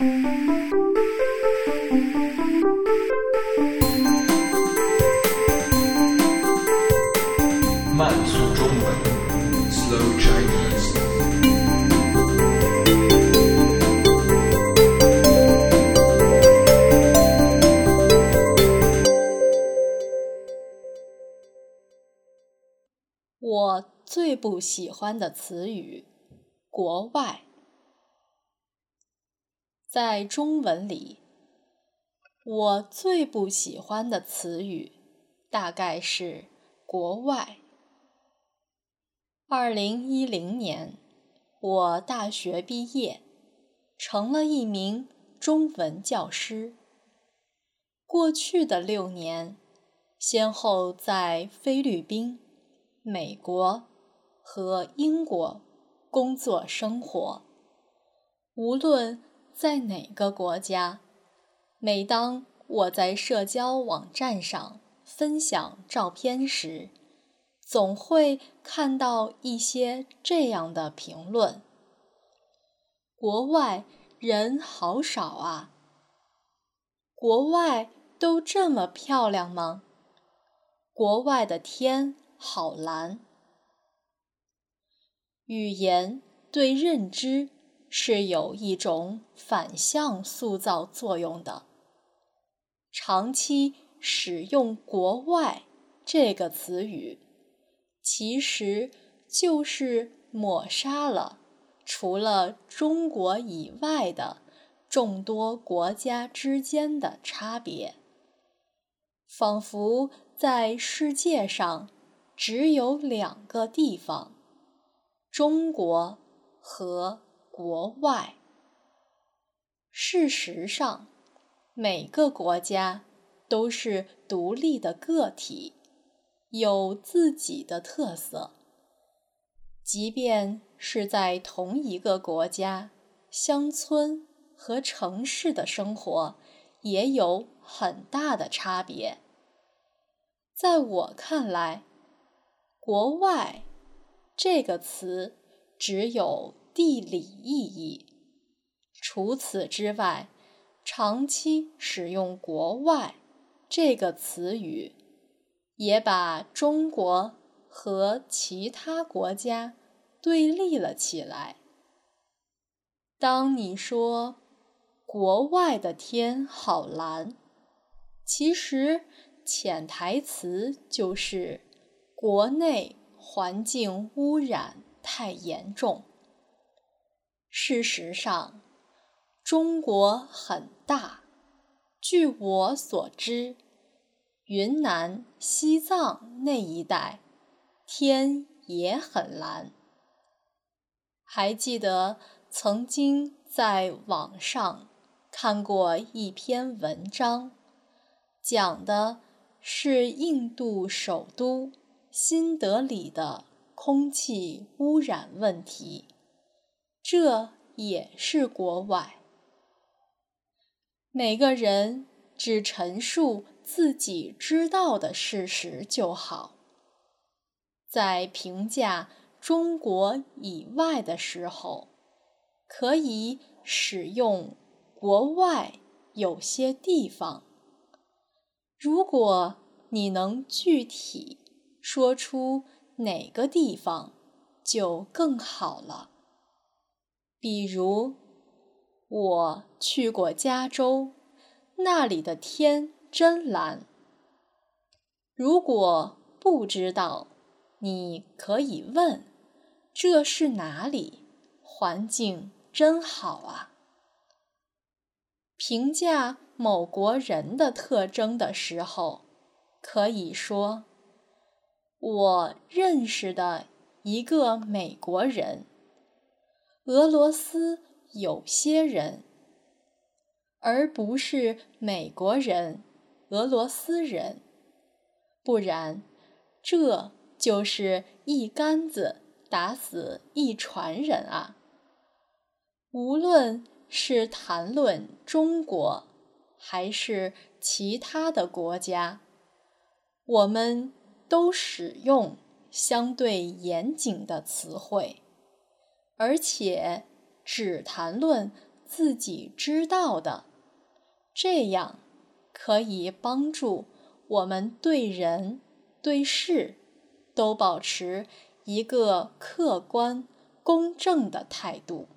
慢速中文，Slow Chinese。我最不喜欢的词语“国外”。在中文里，我最不喜欢的词语大概是“国外”。二零一零年，我大学毕业，成了一名中文教师。过去的六年，先后在菲律宾、美国和英国工作生活。无论在哪个国家，每当我在社交网站上分享照片时，总会看到一些这样的评论：“国外人好少啊！国外都这么漂亮吗？国外的天好蓝。”语言对认知是有一种反向塑造作用的。长期使用“国外”这个词语。其实就是抹杀了除了中国以外的众多国家之间的差别，仿佛在世界上只有两个地方：中国和国外。事实上，每个国家都是独立的个体。有自己的特色，即便是在同一个国家，乡村和城市的生活也有很大的差别。在我看来，“国外”这个词只有地理意义。除此之外，长期使用“国外”这个词语。也把中国和其他国家对立了起来。当你说“国外的天好蓝”，其实潜台词就是国内环境污染太严重。事实上，中国很大，据我所知。云南、西藏那一带，天也很蓝。还记得曾经在网上看过一篇文章，讲的是印度首都新德里的空气污染问题。这也是国外。每个人只陈述。自己知道的事实就好。在评价中国以外的时候，可以使用“国外有些地方”。如果你能具体说出哪个地方，就更好了。比如，我去过加州，那里的天。真蓝。如果不知道，你可以问：“这是哪里？环境真好啊！”评价某国人的特征的时候，可以说：“我认识的一个美国人，俄罗斯有些人，而不是美国人。”俄罗斯人，不然，这就是一竿子打死一船人啊！无论是谈论中国，还是其他的国家，我们都使用相对严谨的词汇，而且只谈论自己知道的，这样可以帮助我们对人对事都保持一个客观公正的态度。